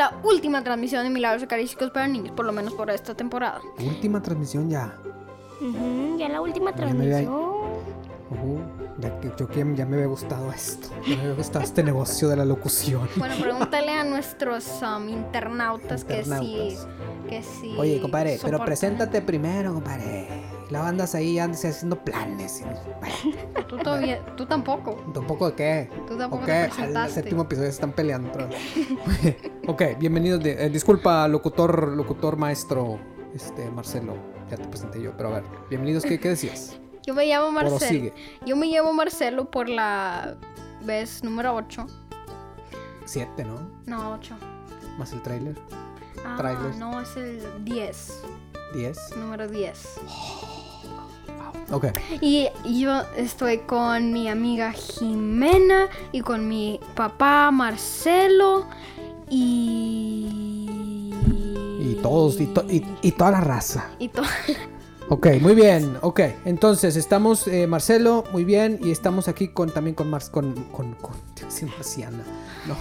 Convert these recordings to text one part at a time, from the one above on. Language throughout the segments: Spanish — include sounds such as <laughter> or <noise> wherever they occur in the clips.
la última transmisión de Milagros Eucarísticos para niños, por lo menos por esta temporada. Última transmisión ya. Ya la última Ya me transmisión. Ya que yo que ya me había gustado esto. Ya me había gustado este negocio de la locución. Bueno, pregúntale a <laughs> nuestros um, internautas, que sí. Que sí. Oye, compadre, pero preséntate primero, compadre. La andas ahí, andas haciendo planes. Bueno, Tú, todavía, <laughs> tú tampoco. ¿Un poco de qué? Tú tampoco ¿O te qué? Al séptimo episodio se están peleando. vez. <laughs> ok, bienvenidos. De, eh, disculpa, locutor, locutor maestro, este, Marcelo. Ya te presenté yo, pero a ver, bienvenidos. ¿Qué, qué decías? <laughs> Yo me llamo Marcelo. Yo me llamo Marcelo por la vez número 8. Siete, ¿no? No, 8. Más el trailer. Ah, Trailers. no, es el 10. Diez. Número 10. Ok. Y yo estoy con mi amiga Jimena y con mi papá Marcelo y... Y todos, y, to- y, y toda la raza. Y to- <laughs> Ok, muy bien. Ok, entonces estamos, eh, Marcelo, muy bien. Y estamos aquí con también con, Mar con, con, con Marciana, ¿no?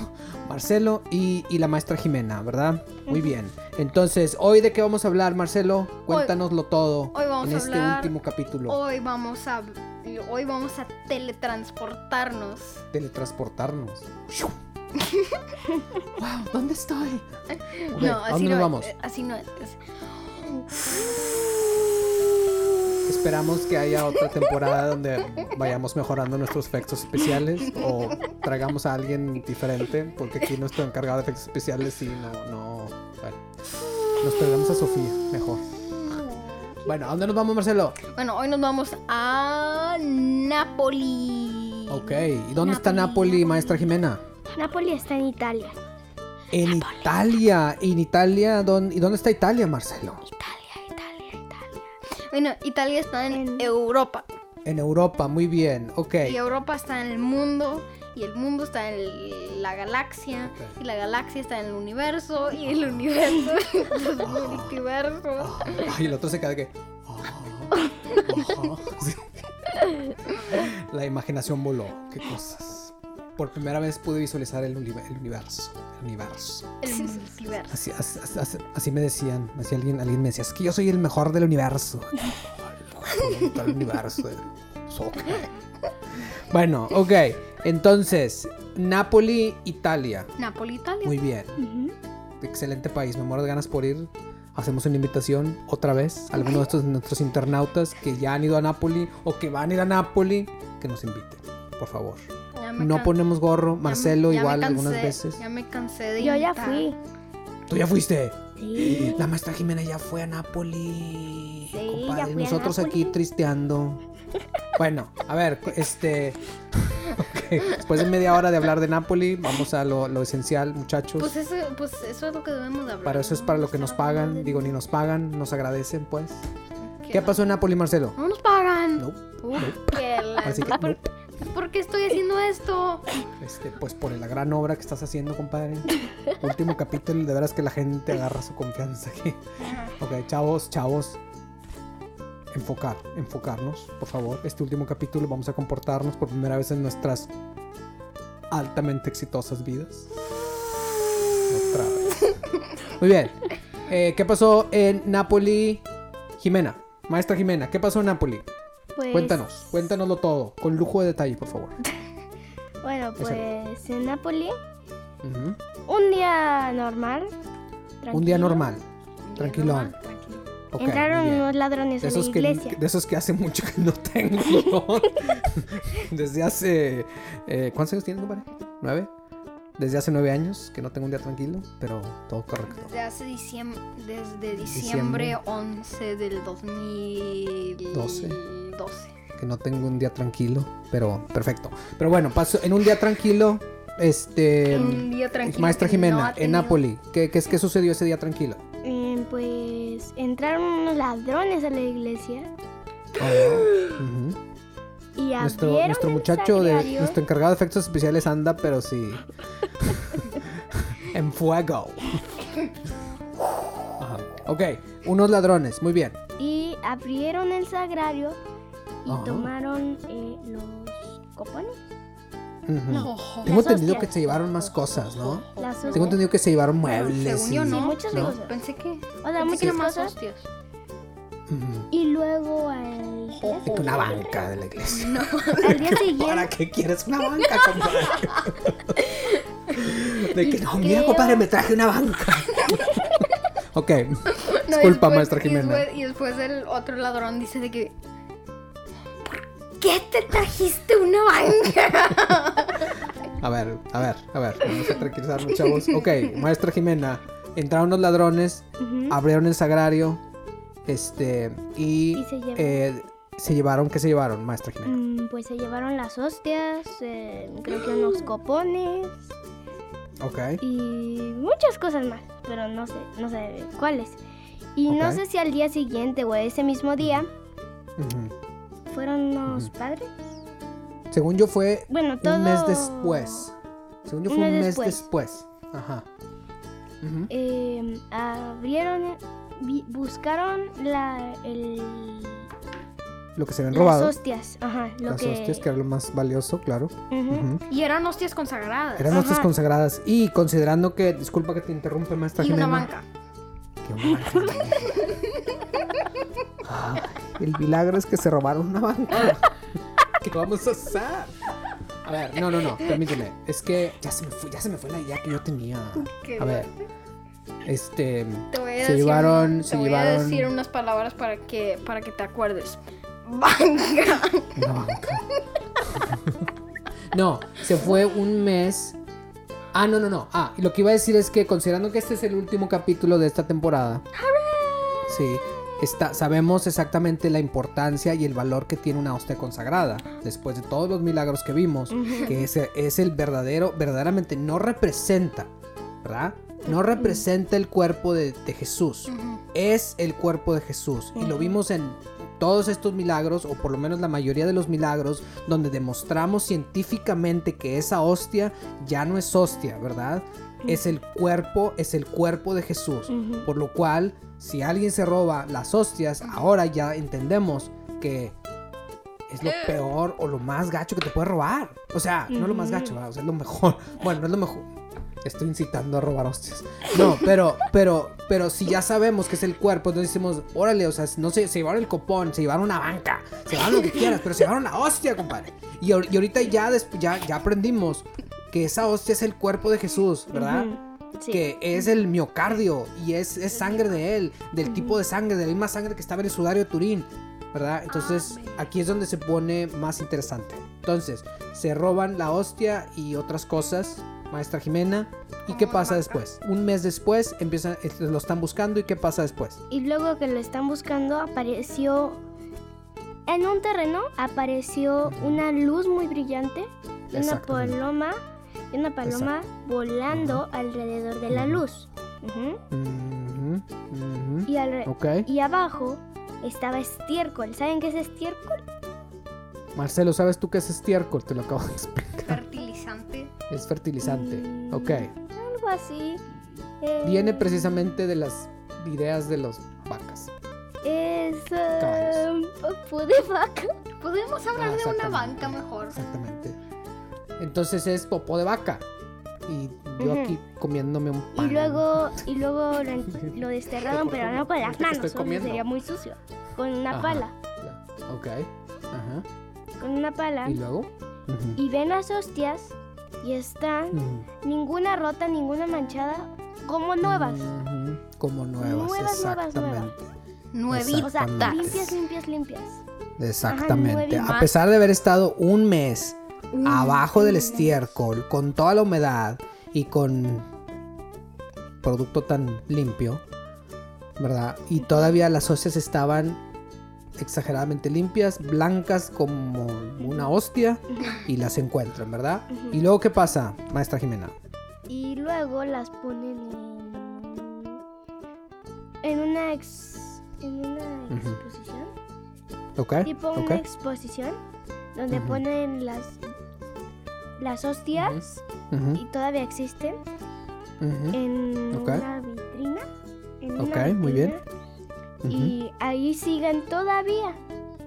Marcelo y, y la maestra Jimena, ¿verdad? Muy bien. Entonces, ¿hoy de qué vamos a hablar, Marcelo? Cuéntanoslo todo hoy vamos en a este hablar- último capítulo. Hoy vamos a... Hoy vamos a teletransportarnos. Teletransportarnos. <laughs> wow, ¿dónde estoy? Ok, no, ¿a así dónde no vamos? eh, Así no es. Es- Esperamos que haya otra temporada donde vayamos mejorando nuestros efectos especiales o traigamos a alguien diferente, porque aquí nuestro encargado de efectos especiales sí, no, no, bueno, nos traigamos a Sofía, mejor. Bueno, ¿a dónde nos vamos, Marcelo? Bueno, hoy nos vamos a Napoli. Ok, ¿y dónde está Napoli, maestra Jimena? Napoli está en Italia. En Italia, ¿en Italia? ¿dónde, ¿Y dónde está Italia, Marcelo? Bueno, Italia está en En- Europa. En Europa, muy bien, ok. Y Europa está en el mundo. Y el mundo está en la galaxia. Y la galaxia está en el universo. Y el universo <laughs> en los multiversos. <laughs> Ay, el otro se queda de que. <laughs> La imaginación voló. Qué cosas. Por primera vez pude visualizar el, uni- el universo. Universo. El multiverso. Así, así, así- así me decían. Así alguien, alguien me decía: Es que yo soy el mejor del universo. <laughs> El mejor del universo. Bueno, ok. Entonces, Napoli, Italia. Napoli, Italia. Muy bien. Excelente país, me muero de ganas por ir. Hacemos una invitación otra vez a alguno de estos nuestros internautas que ya han ido a Nápoli o que van a ir a Nápoli, que nos inviten, por favor. No ponemos gorro, ya me- Marcelo ya igual cansé- algunas veces. Ya me cansé de Yo ya fui. ¿Tú ya fuiste? Sí. La maestra Jimena ya fue a Nápoli. Sí, compadre, ya fui a nosotros aquí tristeando. <laughs> Bueno, a ver, este. <laughs> ok, Después de media hora de hablar de Nápoli, vamos a lo, lo esencial, muchachos. Pues eso, pues eso es lo que debemos de hablar. para eso es para lo que nos pagan. Digo, ni nos pagan, nos agradecen, pues. ¿Qué pasó en Nápoli, Marcelo? No nos pagan. No. Así que, ¿Por, por qué estoy haciendo esto? Este, pues por la gran obra que estás haciendo, compadre. Último capítulo, de veras que la gente agarra su confianza aquí. Ok, chavos, chavos. Enfocar, enfocarnos, por favor. Este último capítulo vamos a comportarnos por primera vez en nuestras altamente exitosas vidas. Otra vez. Muy bien. Eh, ¿Qué pasó en Nápoli? Jimena, maestra Jimena, ¿qué pasó en Nápoli? Pues, Cuéntanos, cuéntanoslo todo, con lujo de detalle, por favor. <laughs> Bueno, pues en Napoli, Ujú. un día normal. Un día normal, tranquilo. Ok, Entraron unos ladrones de a la esos, que, iglesia. de esos que hace mucho que no tengo. <laughs> <laughs> Desde hace. eh, ¿Cuántos años tienes, compadre? ¿Nueve? Desde hace nueve años que no tengo un día tranquilo, pero todo correcto. Desde hace diciembre, desde Diciembre. diciembre 11 del 2012. 12. Que no tengo un día tranquilo, pero perfecto. Pero bueno, paso en un día tranquilo. Este. Un día tranquilo Maestra no Jimena, en Nápoli, ¿qué, qué, qué sucedió ese día tranquilo? Eh, pues entraron unos ladrones a la iglesia <gasps> Ujú. y Nuestro, abrieron nuestro muchacho, de, nuestro encargado de efectos especiales anda, pero sí. <laughs> en fuego. Ajá. Ok, unos ladrones, muy bien. y abrieron el sagrario y Ajá. tomaron eh, los copones. No. Tengo entendido que se llevaron más cosas, ¿no? Las hostias. Tengo entendido que se llevaron muebles. según yo, y- no. Sí, muchas ¿no? cosas. Pensé que. O sea, muchas más cosas. hostias. Y luego al, De que una banca de la iglesia. <laughs> al día siguiente. ¿Para qué quieres una banca, compadre? <laughs> De que no, mira, Creo- compadre, me traje una banca. <laughs> ok, No, disculpa, después- maestra y Jimena. después- Y después el otro ladrón dice de que. ¿Por qué te trajiste una banca? <laughs> A ver, a ver, a ver, vamos a tranquilizarnos, chavos. Ok, maestra Jimena, entraron los ladrones, abrieron el sagrario, este, y, Y se llevaron. eh, se llevaron, ¿qué se llevaron, maestra Jimena? Mm, Pues se llevaron las hostias, eh, creo que unos <gasps> copones Ok, y muchas cosas más, pero no sé, no sé cuáles. Y no sé si al día siguiente o ese mismo día ujú. Fueron los padres. según yo fue Bueno, todo un mes después. Según yo fue un mes mes después. después. Ajá. Eh, abrieron, vi- buscaron la, el, Lo que se habían las robado. hostias, ajá, lo Las que hostias, que era lo más valioso, claro. Y eran hostias consagradas. Eran hostias consagradas. Y considerando que, disculpa que te interrumpa, maestra y una Jimena. banca. Que una banca. <laughs> <laughs> <laughs> El milagro es que se robaron una banca. <laughs> ¿Qué vamos a hacer? A ver, no, no, no, permíteme. Es que ya se me fue, ya se me fue la idea que yo tenía. A ver. Este. Te voy a Se decir, llevaron- te se voy a llevaron- decir unas palabras para que, para que te acuerdes. Banca. <laughs> Una banca. no, se fue un mes. Ah, no, no, no. Ah, y lo que iba a decir es que considerando que este es el último capítulo de esta temporada. Sí. Está, sabemos exactamente la importancia y el valor que tiene una hostia consagrada. Después de todos los milagros que vimos. Que ese es el verdadero, verdaderamente no representa, ¿verdad? No representa el cuerpo de, de Jesús es el cuerpo de Jesús. Y lo vimos en todos estos milagros, o por lo menos la mayoría de los milagros, donde demostramos científicamente que esa hostia ya no es hostia, ¿verdad? Es el cuerpo, es el cuerpo de Jesús. Por lo cual, si alguien se roba las hostias, ahora ya entendemos que es lo peor o lo más gacho que te puede robar. O sea, no lo más gacho, ¿verdad? o sea, es lo mejor. <laughs> Bueno, no es lo mejor. Estoy incitando a robar hostias. No, pero, pero, pero si ya sabemos que es el cuerpo, entonces decimos, órale, o sea, no sé, se llevaron el copón, se llevaron una banca, se llevaron lo que quieras, pero se llevaron la hostia, compadre. Y, y ahorita ya, ya, ya aprendimos que esa hostia es el cuerpo de Jesús, ¿verdad? Sí. que es el miocardio y es, es sangre de él, del tipo de sangre, de la misma sangre que estaba en el sudario de Turín, ¿verdad? Entonces aquí es donde se pone más interesante. Entonces, se roban la hostia y otras cosas, maestra Jimena, ¿y qué pasa después? Un mes después empiezan, eh, lo están buscando y qué pasa después? Y luego que lo están buscando, apareció en un terreno, apareció una luz muy brillante una paloma, y una paloma volando alrededor de la luz. Y, Ok, y abajo estaba estiércol. ¿Saben qué es estiércol? Marcelo, ¿sabes tú qué es estiércol? Te lo acabo de explicar. Fertilizante. Es fertilizante. Mm. Ok. Algo así. Eh, Viene precisamente de las ideas de los vacas. Es Caballos. um, popó de vaca. Podemos hablar Ah, de una banca mejor. Exactamente. Entonces es popó de vaca. Y yo aquí comiéndome un pan. Y luego, y luego lo, lo desterraron, <laughs> pero no con las manos, estoy eso comiendo. sería muy sucio. Con una Ajá. pala. Ok. Ajá. Con una pala. ¿Y luego? Y ven las hostias y están ninguna rota, ninguna manchada, como nuevas. Como nuevas, Nuevas, nuevas, exactamente. Nuevitas. O sea, Exactamente. limpias, limpias, limpias. Exactamente. A pesar de haber estado un mes Abajo del estiércol, con toda la humedad y con producto tan limpio, ¿verdad? Y todavía las hostias estaban exageradamente limpias, blancas como una hostia, y <laughs> las encuentran, ¿verdad? ¿Y luego qué pasa, maestra Jimena? Y luego las ponen en, en una ex, en una Ujú. exposición. ¿Ok? Tipo una exposición donde ponen las las hostias y todavía existen en Ok. una vitrina. En una Ok, muy bien. Y ahí siguen todavía.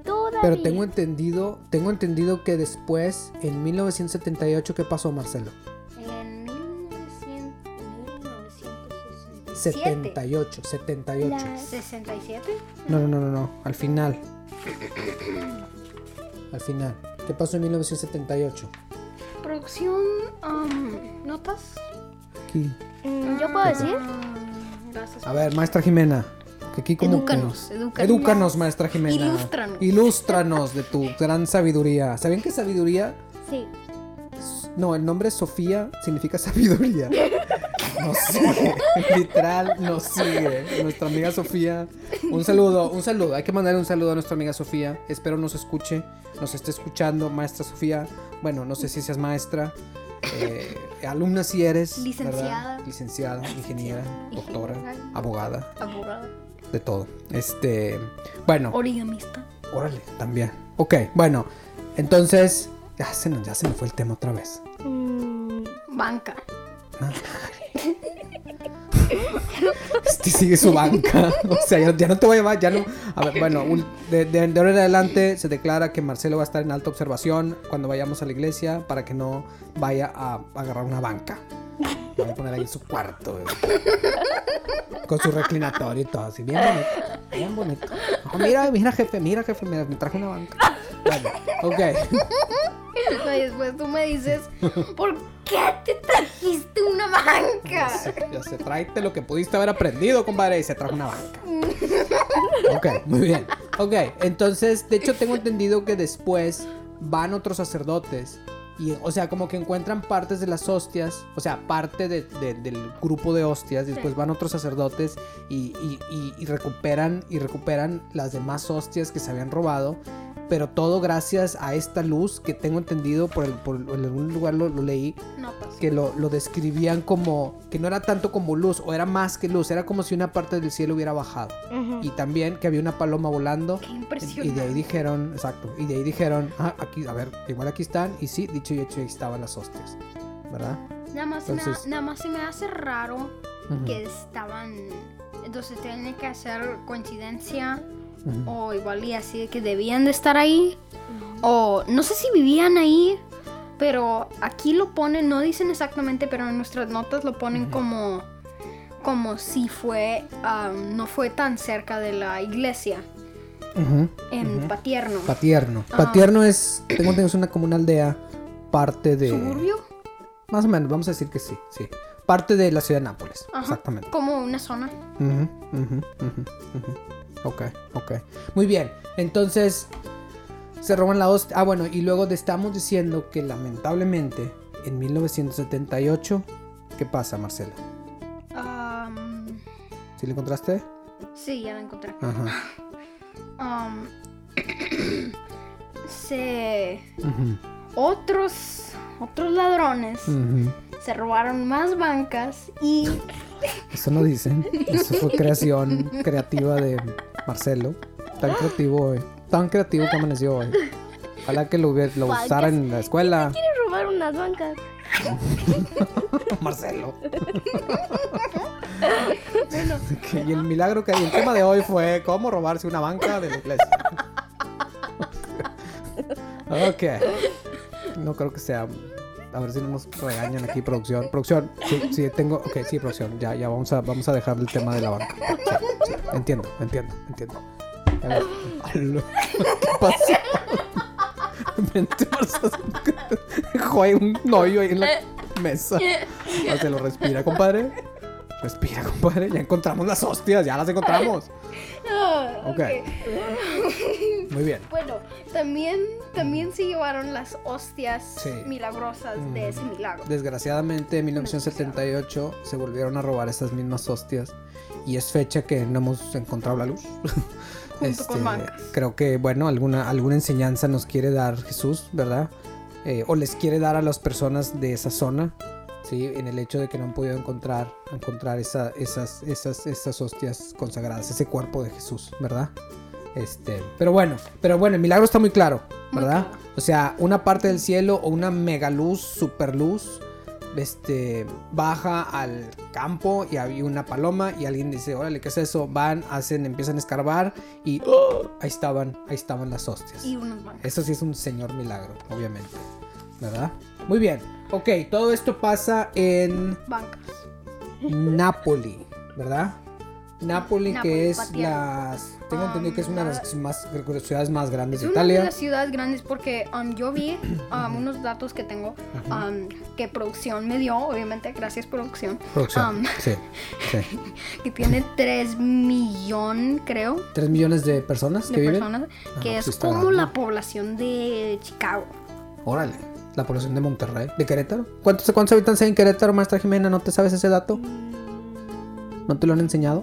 todavía. Pero tengo entendido, tengo entendido que después, en 1978, ¿qué pasó, Marcelo? En 1900, 1967. 78, 78. La- ¿67? No, no, no, no, no, al final. <coughs> Al final. ¿Qué pasó en 1978? Producción, um, notas. Aquí. Mm, ¿Yo puedo decir? Gracias. A ver, maestra Jimena. Que aquí como que- Edúcanos, edúcanos. Edúcanos, maestra Jimena. Ilústranos. Ilústranos de tu gran sabiduría. ¿Sabían que sabiduría? Sí. No, el nombre Sofía significa sabiduría. <laughs> Nos sigue, <laughs> literal, nos sigue. Nuestra amiga Sofía. Un saludo, un saludo. Hay que mandar un saludo a nuestra amiga Sofía. Espero nos escuche, nos esté escuchando, maestra Sofía. Bueno, no sé si seas maestra. eh, alumna si eres. ¿verdad? Licenciada. Licenciada, ingeniera, doctora, abogada, Abogada. de todo. Este, bueno. Origamista. Órale, también. Ok, bueno, entonces ya se, nos, ya se me fue el tema otra vez. Mm, Banca. Este sigue su banca. O sea, ya, ya no te voy a llevar, ya no. A ver, bueno, de, ahora en adelante se declara que Marcelo va a estar en alta observación cuando vayamos a la iglesia para que no vaya a agarrar una banca. Lo voy a poner ahí en su cuarto. güey. Con su reclinatorio y todo así, bien bonito. Bien bonito. Mira, mira, jefe, mira, jefe, mira, me traje una banca. Bueno, ok. Y después tú me dices, ¿por qué te banca? ya sé, tráete lo que pudiste haber aprendido, compadre, y se trajo una banca. Ok, muy bien. Ok, entonces, de hecho, tengo entendido que después van otros sacerdotes. Y, o sea, como que encuentran partes de las hostias, o sea, parte de- de- del grupo de hostias, y después van otros sacerdotes y- y recuperan y recuperan las demás hostias que se habían robado, pero todo gracias a esta luz que tengo entendido por, el- por- en algún lugar lo- lo leí, Notas. que lo, lo describían como que no era tanto como luz o era más que luz, era como si una parte del cielo hubiera bajado. ujú. Y también que había una paloma volando. Qué Y impresionante. de ahí dijeron, exacto, y de ahí dijeron, ah, aquí, a ver, igual aquí están, y sí, dicho y hecho, ahí estaban las hostias, ¿verdad? Nada más, se me Entonces- nada más se me hace raro Ujú, que estaban. Entonces tiene que hacer coincidencia ujú. o igual y así de que debían de estar ahí. O no sé si vivían ahí, pero aquí lo ponen, no dicen exactamente, pero en nuestras notas lo ponen como como si fue no fue tan cerca de la iglesia en. Patierno. Patierno. Ah. Patierno es, tengo entendido, es una como una aldea, parte de... ¿Suburbio? Más o menos, vamos a decir que sí, sí. Parte de la ciudad de Nápoles, Ajá. exactamente. Como una zona. Ujú, ujú, ujú, ujú. Ok, ok. Muy bien. Entonces, se roban la hostia. Ah, bueno, y luego te estamos diciendo que lamentablemente en 1978, ¿qué pasa, Marcela? Am, ¿Sí le encontraste? sí, ya la encontré. Ajá. Am, <coughs> se otros otros ladrones se robaron más bancas y Eso no dicen. Eso fue creación creativa de Marcelo. Tan creativo hoy. Tan creativo que amaneció hoy. Ojalá que lo, hubiera- lo usara en la escuela. Quiere robar unas bancas. <laughs> Marcelo. Ok, y el milagro que el tema de hoy fue cómo robarse una banca de la iglesia. ok. No creo que sea. A ver si no nos regañan aquí, producción. Producción, sí, sí, tengo. Ok, sí, producción. Ya, ya vamos a, vamos a dejar el tema de la banca. Sí, entiendo, entiendo, entiendo. A ver. Ala, ¿Qué pasó? Dejó ahí un <laughs> hoyo ahí en la mesa. Se lo respira, compadre. Respira, compadre. Ya encontramos las hostias, ya las encontramos. Ok. Muy bien. bueno, también también se llevaron las hostias Sí. milagrosas Mm. de ese milagro. Desgraciadamente en 1978 se volvieron a robar estas mismas hostias y es fecha que no hemos encontrado la luz. <laughs> Este, creo que bueno, alguna, alguna enseñanza nos quiere dar Jesús, ¿verdad? Eh, o les quiere dar a las personas de esa zona, ¿sí? En el hecho de que no han podido encontrar, encontrar esa- esas, esas, esas hostias consagradas, ese cuerpo de Jesús, ¿verdad? Este, pero bueno, pero bueno, el milagro está muy claro, Muy ¿verdad? claro. O sea, una parte del cielo o una mega luz, super luz, este, baja al campo y había una paloma y alguien dice, órale, ¿qué es eso? Van, hacen, empiezan a escarbar y ¡oh! ahí estaban, ahí estaban las hostias. Y unos bancos. Eso sí es un señor milagro, obviamente. ¿Verdad? Muy bien. Ok, todo esto pasa en Bancas. Nápoli, ¿verdad? Nápoli, que es Patiano. las... Tengo entendido que es una de las más, ciudades más grandes Es de una de Italia. las ciudades grandes porque um, yo vi <clears throat> um, unos datos que tengo um, que producción me dio, obviamente, gracias producción, Producción. um, Sí, sí. <laughs> que tiene 3 millón, creo, ¿Tres millones de personas de que viven? personas, que pues es está como grande. la población de Chicago. Órale. La población de Monterrey. ¿De Querétaro? ¿Cuántos, cuántos habitantes hay en Querétaro, maestra Jimena? ¿No te sabes ese dato? ¿No te lo han enseñado?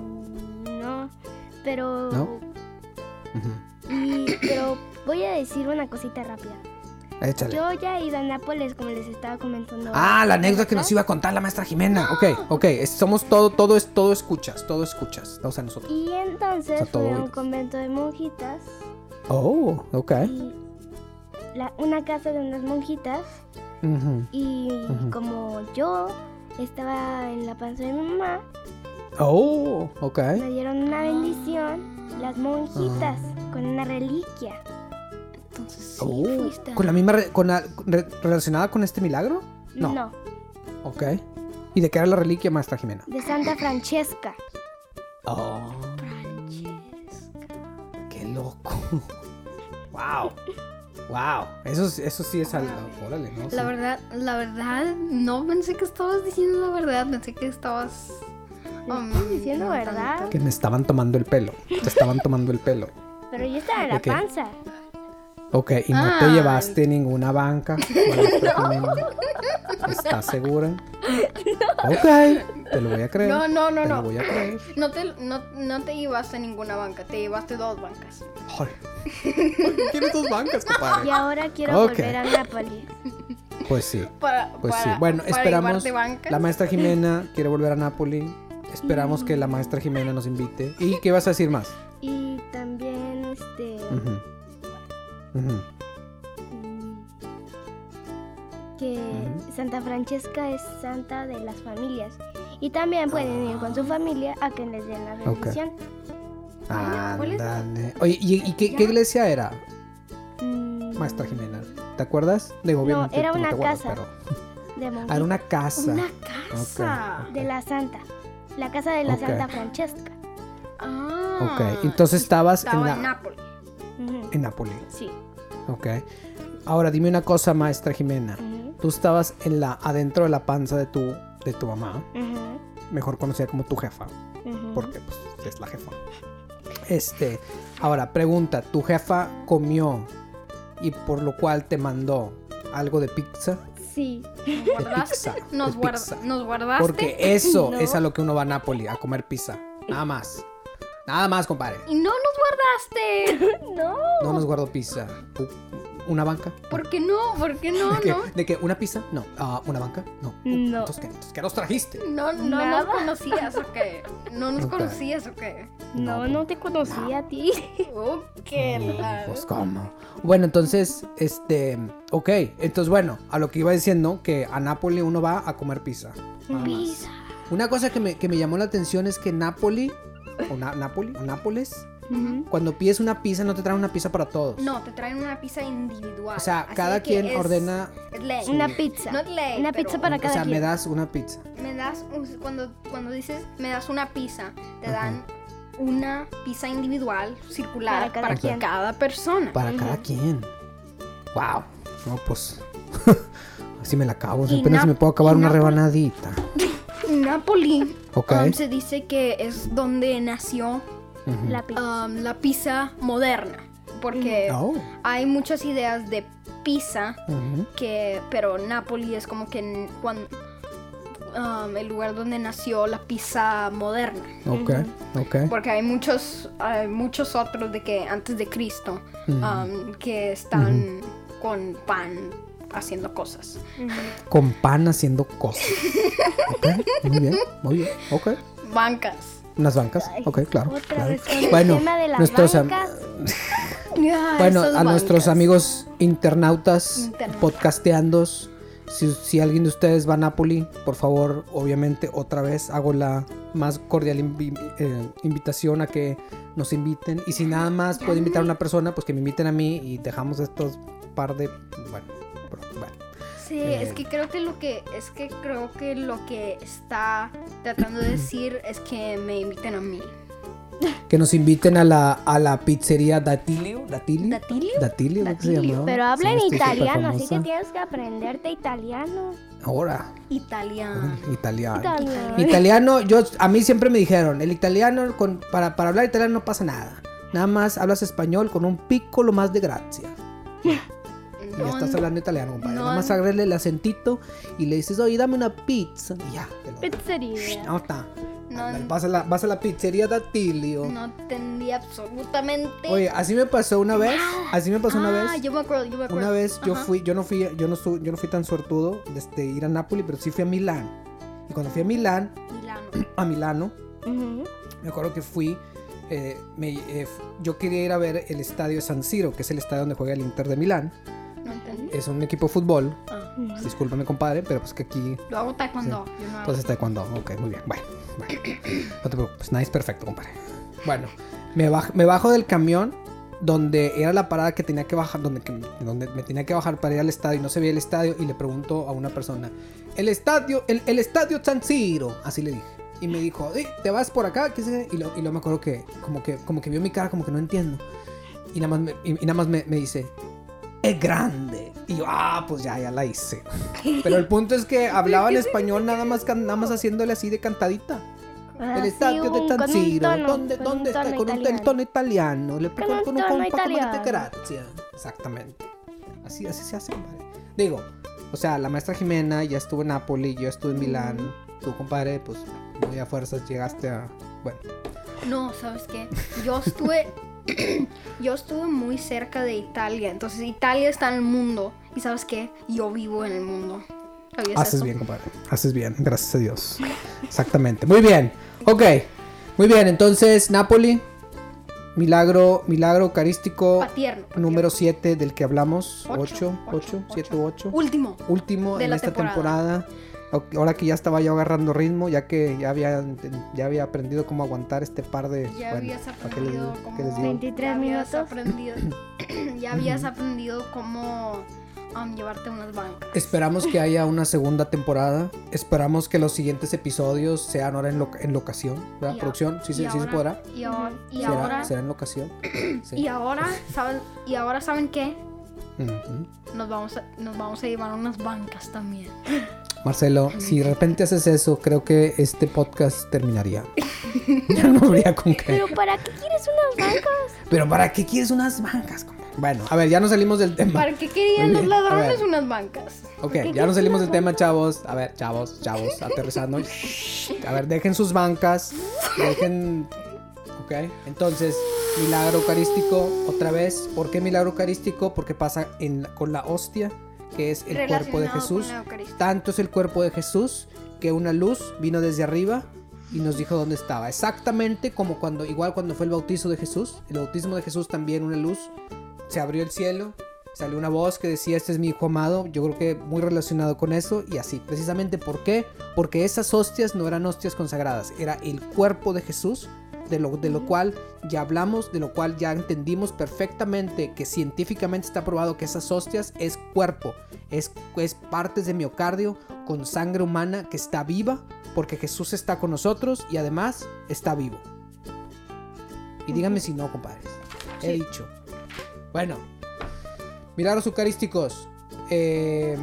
No, pero. ¿No? Y- pero voy a decir una cosita rápida. Échale. Yo ya he ido a Nápoles, como les estaba comentando. Ah, la anécdota que nos iba a contar la maestra Jimena. Ok, ok. es- Somos todo, todo es, todo escuchas, todo escuchas. O sea, nosotros. Y entonces O sea, a un convento de monjitas Oh, ok. y la- una casa de unas monjitas y como yo estaba en la panza de mi mamá, Oh, ok. me dieron una bendición las monjitas Ah. con una reliquia. Entonces sí Oh, fuiste. ¿Con la misma re- con la- re- relacionada con este milagro? No. no, Ok. ¿Y de qué era la reliquia, maestra Jimena? de Santa Francesca. Oh, qué loco. <laughs> wow. Wow. Eso, es- eso sí es algo. Órale, ¿no? La Sí. verdad, la verdad, no pensé que estabas diciendo la verdad, pensé que estabas... um, Estoy diciendo verdad. Que me estaban tomando el pelo. Te estaban tomando el pelo. Pero yo estaba en la ¿De qué? panza. Ok, y no te llevaste ninguna banca. <laughs> Jimena? ¿Estás segura? Ok, te lo voy a creer. No, no, no, te no. lo voy a creer. No te, no, no te llevaste ninguna banca, te llevaste dos bancas. Ay. ¿Por qué quieres dos bancas, Y compadre? ahora quiero Ok. volver a Nápoles. Pues sí. Para, Pues sí, para- bueno, para esperamos. La maestra Jimena quiere volver a Nápoli. Esperamos que la maestra Jimena nos invite. ¿Y qué vas a decir más? Y también, este. Ujú. Ujú. mm, Que Ujú. Santa Francesca es santa de las familias. Y también pueden ir con su familia a que les den la bendición. ¿cuál es? Ándale. Oye, ¿y, y qué, qué iglesia era, Mm, maestra Jimena? ¿Te acuerdas? Digo, No, obviamente era no una casa. pero- De Ah, <laughs> era una casa. Una casa. De la santa. La casa de la. Santa Francesca. Ah. Ok, entonces estabas Estaba en, Nápoles. En Nápoli. Sí. Ok. Ahora dime una cosa, maestra Jimena. Tú estabas en la adentro de la panza de tu de tu mamá, mejor conocida como tu jefa, porque pues, es la jefa. Este, ahora pregunta, ¿tu jefa comió y por lo cual te mandó algo de pizza? Sí. ¿Nos De guardaste? pizza, ¿Nos, de guarda- pizza. ¿Nos guardaste? Porque eso No. es a lo que uno va a Nápoli, a comer pizza. Nada más. Nada más, compadre. Y no nos guardaste. <laughs> No. No nos guardo pizza. ¿Una banca? ¿Por qué no? ¿Por qué no? <laughs> ¿De, qué? No, ¿De qué? ¿Una pizza? No. Ah, ¿Una banca? No. No. Entonces, ¿qué? Entonces, ¿qué nos trajiste? no, no nos conocías o qué. No nos Ok. conocías o qué. No, No, no te conocí a ti. <laughs> Qué raro. Pues cómo. Bueno, entonces, este, ok, entonces bueno, a lo que iba diciendo, que a Nápoli uno va a comer pizza. Pizza. Una cosa que me, que me llamó la atención es que Nápoli, o Na- o Nápoles, Cuando pides una pizza no te traen una pizza para todos. No, te traen una pizza individual. O sea, Así cada quien es- ordena, Es ley. Una pizza. No es ley, Una pero pizza para o cada sea, quien. me das una pizza. Me das, cuando, cuando dices me das una pizza, te dan una pizza individual, circular, Para para, cada quien. cada persona. Para cada quien. Wow. No, pues. <laughs> Así me la acabo. Y Apenas me puedo acabar una rebanadita. <laughs> Napoli Ok. um, se dice que es donde nació Ujú. La pizza. um, la pizza moderna. Porque Oh. hay muchas ideas de pizza que pero Napoli es como que um, el lugar donde nació la pizza moderna Ok. Ok. porque hay muchos hay muchos otros de que antes de Cristo um, que están con pan haciendo cosas. Con pan haciendo cosas. Muy bien. Muy bien. Ok. bancas Unas bancas. Ay, Ok, claro. Bueno, nuestros bancas. <laughs> <laughs> Bueno, a nuestros amigos internautas, podcasteandos, Si, si alguien de ustedes va a Napoli, por favor, obviamente, otra vez hago la más cordial invi- eh, invitación a que nos inviten. Y si nada más puede invitar a una persona, pues que me inviten a mí y dejamos estos par de. Bueno, bro, bueno. Sí, Eh. es que creo que lo que es que creo que lo que está tratando de decir es que me inviten a mí. Que nos inviten a la, a la pizzería Datilio. ¿Datilio? ¿Datilio? Datilio, ¿cómo se Datilio. llamaba? Pero habla Sí, en estoy súper italiano, así que tienes que aprenderte italiano. Ahora, Italiano. italiano. Italiano. Italiano, yo a mí siempre me dijeron, el italiano con, para, para hablar italiano no pasa nada. Nada más hablas español con un piccolo más de gracia. <laughs> Y ya No, estás hablando italiano, compadre. no. Nada más agregarle el acentito y le dices, oye, dame una pizza. Y ya, te lo. Pizzería. No está. No, Vas a la, vas a la pizzería Datilio. no entendí absolutamente. Oye, así me pasó una vez. Así me pasó una ah, vez. yo me acuerdo, yo me acuerdo. Una vez yo Ajá. fui, yo no fui, yo no, su- yo no fui tan suertudo de este, ir a Nápoles, pero sí fui a Milán. Y cuando fui a Milán, Milano. <clears throat> a Milano, Ujú. me acuerdo que fui, eh, me- eh, yo quería ir a ver el estadio San Siro, que es el estadio donde juega el Inter de Milán. No entendí. Es un equipo de fútbol. Ah. Discúlpame, compadre, pero pues que aquí Lo hago taekwondo. Yo no hago. Entonces taekwondo, ok, muy bien. Bueno, bueno. No te preocupes, es perfecto, compadre. Bueno, me, baj- me bajo del camión donde era la parada que tenía que bajar, donde, donde me tenía que bajar para ir al estadio y no se veía el estadio y le pregunto a una persona, el estadio, el, el estadio San Siro, así le dije. Y me dijo, "Eh, ¿te vas por acá? ¿Qué sé?". Y lo, y luego me acuerdo que como, que como que vio mi cara como que no entiendo. Y nada más me, y, y nada más me, me dice, es grande. Y yo, ah, pues ya, ya la hice. <laughs> Pero el punto es que hablaba en <laughs> español nada más, nada más haciéndole así de cantadita. Ah, el sí, estadio de un- San un Siro. ¿Dónde, con dónde un está? Con un, tono italiano. Le Con un con, para comerte italiano. gracia. Exactamente. Así, así se hace, compadre. Digo, o sea, la maestra Jimena ya estuvo en Nápoles, yo estuve en Milán. Tú, compadre, pues muy a fuerzas llegaste a. Bueno, No, ¿sabes qué? Yo estuve. <clears throat> yo estuve muy cerca de Italia. Entonces, Italia está en el mundo. ¿Y sabes qué? Yo vivo en el mundo. ¿Sabías haces eso? bien, compadre. Haces bien, gracias a Dios. Exactamente. Muy bien. Ok. Muy bien, entonces, Napoli. Milagro, milagro eucarístico Patierno. patierno. número 7 del que hablamos. Ocho, 8, ocho, 8, 7 ocho. 8. Último. Último de en la esta temporada. temporada. Ahora que ya estaba yo agarrando ritmo, ya que ya había, ya había aprendido cómo aguantar este par de... Ya bueno, habías aprendido ¿Qué les cómo. digo? 23 ya habías minutos. aprendido. <coughs> ya habías aprendido cómo um, llevarte unas bancas. Esperamos que haya una segunda temporada. Esperamos que los siguientes episodios sean ahora en, lo- en locación. ¿Verdad? Y ¿Producción? ¿Sí, y se- sí se ahora- podrá? Y, ahora, y ¿Será, ahora. será en locación? <coughs> Sí. Y ahora, ¿saben, y ahora saben qué? Ujú. Nos vamos a, nos vamos a llevar unas bancas también. <coughs> Marcelo, si de repente haces eso, creo que este podcast terminaría. <laughs> ya no habría con qué. Pero ¿para qué quieres unas bancas? Pero ¿para qué quieres unas bancas? Bueno, a ver, ya nos salimos del tema. ¿Para qué querían los ladrones unas bancas? Ok, ya nos salimos del tema, chavos. A ver, chavos, chavos, aterrizando. <laughs> A ver, dejen sus bancas. Dejen. Ok, entonces, milagro eucarístico, otra vez. ¿Por qué milagro eucarístico? Porque pasa en, con la hostia, que es el cuerpo de Jesús. Tanto es el cuerpo de Jesús que una luz vino desde arriba y nos dijo dónde estaba. Exactamente como cuando, igual cuando fue el bautizo de Jesús, el bautismo de Jesús también una luz, se abrió el cielo, salió una voz que decía este es mi hijo amado, yo creo que muy relacionado con eso y así. Precisamente ¿por qué? Porque esas hostias no eran hostias consagradas, era el cuerpo de Jesús. De lo, de lo cual ya hablamos, de lo cual ya entendimos perfectamente que científicamente está probado que esas hostias es cuerpo, es, es partes de miocardio con sangre humana que está viva porque Jesús está con nosotros y además está vivo. Y díganme si no, compadres. He dicho. Bueno, milagros eucarísticos. Eh,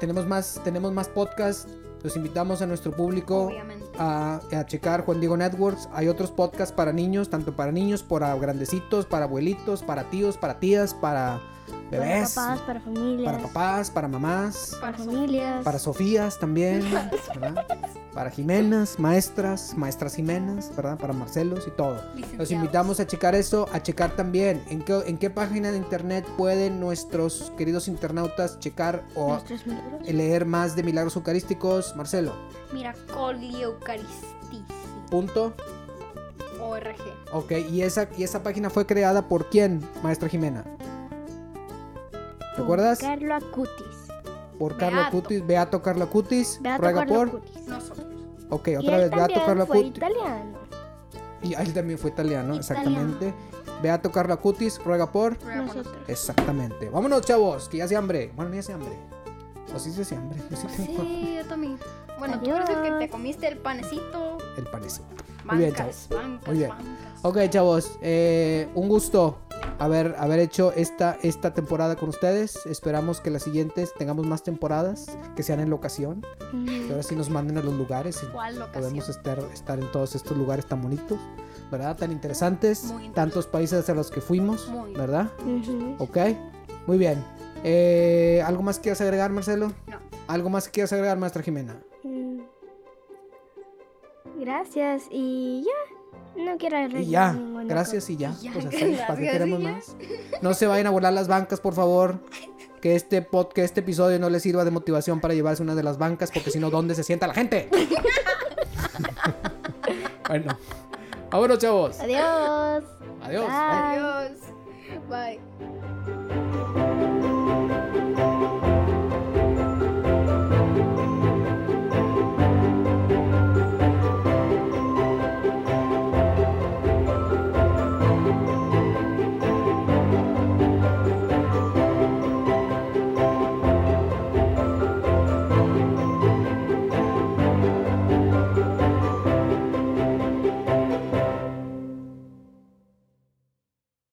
tenemos más, tenemos más podcasts. Los invitamos a nuestro público Obviamente. A, checar Juan Diego Networks. Hay otros podcasts para niños, tanto para niños, para grandecitos, para abuelitos, para tíos, para tías, para bebés, Para papás, para familias. para papás, para mamás, Para familias. para Sofías también, <laughs> ¿verdad? Para Jimenas, maestras, maestras Jimenas, ¿verdad? Para Marcelos y todo. Los invitamos a checar eso, a checar también en qué, en qué página de internet pueden nuestros queridos internautas checar o leer más de milagros eucarísticos. Marcelo, Miracoli Eucaristis. punto. ORG. Ok, y esa, y esa página fue creada por quién, maestra Jimena? ¿Recuerdas? Carlo Acutis. por Carla Beato. Cutis. Beato Carla Cutis. Ve a ruega tocar por. los cutis. Nosotros. Ok, Y otra él vez. Beato también Carla fue Cutis. italiano. Y él también fue italiano, Italiano. exactamente. Beato Carla Cutis. Ruega por. Ruega por Nosotros. Exactamente. Vámonos, chavos, que ya se hambre. Bueno, ni hace hambre. O sí se hace hambre. Yo sí tengo Sí, yo también. Bueno, tú eres el que Adiós. te comiste el panecito. el panecito. Muy bien, Bancas, bancas, Muy bien. bancas. Ok, chavos, eh, un gusto haber, haber hecho esta, esta temporada con ustedes. Esperamos que las siguientes tengamos más temporadas, que sean en locación. Que ahora sí nos manden a los lugares y podemos estar, estar en todos estos lugares tan bonitos, ¿verdad? Tan interesantes, Muy interesante. tantos países a los que fuimos, Muy. ¿verdad? Ok, muy bien. Eh, ¿Algo más que quieras agregar, Marcelo? No. ¿Algo más que quieras agregar, maestra Jimena? Mm. Gracias y ya. No quiero agregar Y ya, ninguna gracias y ya. Y ya, Pues así, ¿para qué gracias queremos más? No se vayan a volar las bancas, por favor. Que este pod, que este episodio no les sirva de motivación para llevarse una de las bancas, porque si no, ¿dónde se sienta la gente? <laughs> bueno, vámonos, chavos. Adiós. Adiós. Bye. Adiós. Bye.